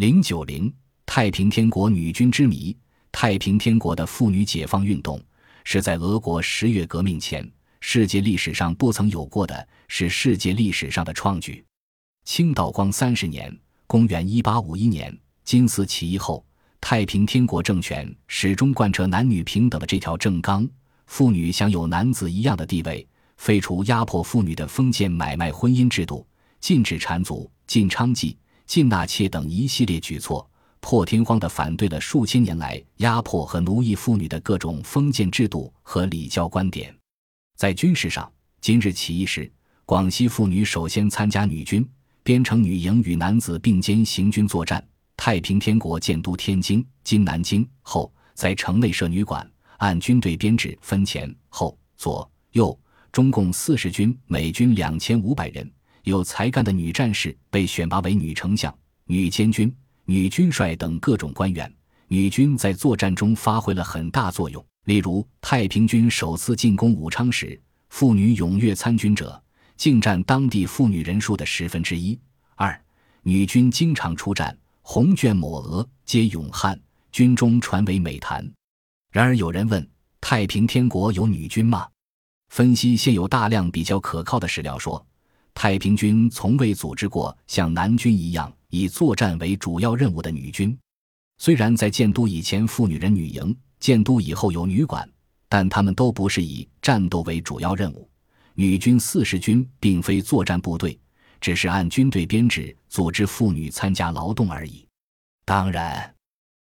零九零太平天国女军之谜。太平天国的妇女解放运动是在俄国十月革命前世界历史上不曾有过的，是世界历史上的创举。清道光三十年（公元一八五一年），金丝起义后，太平天国政权始终贯彻男女平等的这条正纲，妇女享有男子一样的地位，废除压迫妇女的封建买卖婚姻制度，禁止缠足、禁娼妓、禁纳妾等一系列举措。破天荒地反对了数千年来压迫和奴役妇女的各种封建制度和礼教观点。在军事上，今日起义时，广西妇女首先参加女军，编成女营与男子并肩行军作战。太平天国建都天津（今南京）后，在城内设女馆，按军队编制分前后左右，中共四十军，每军两千五百人。有才干的女战士被选拔为女丞相、女监军。女军帅等各种官员，女军在作战中发挥了很大作用。例如，太平军首次进攻武昌时，妇女踊跃参军者竟占当地妇女人数的十分之一。二，女军经常出战，红卷抹额，皆勇悍，军中传为美谈。然而，有人问：太平天国有女军吗？分析现有大量比较可靠的史料说，太平军从未组织过像南军一样。以作战为主要任务的女军，虽然在建都以前妇女人女营，建都以后有女馆，但他们都不是以战斗为主要任务。女军四十军并非作战部队，只是按军队编制组织妇女参加劳动而已。当然，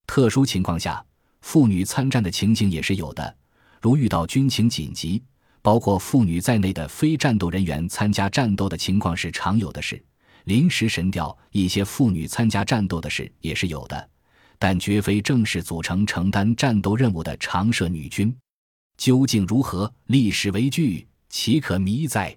特殊情况下，妇女参战的情形也是有的，如遇到军情紧急，包括妇女在内的非战斗人员参加战斗的情况是常有的事。临时神调一些妇女参加战斗的事也是有的，但绝非正式组成承担战斗任务的常设女军。究竟如何？历史为据，岂可迷哉？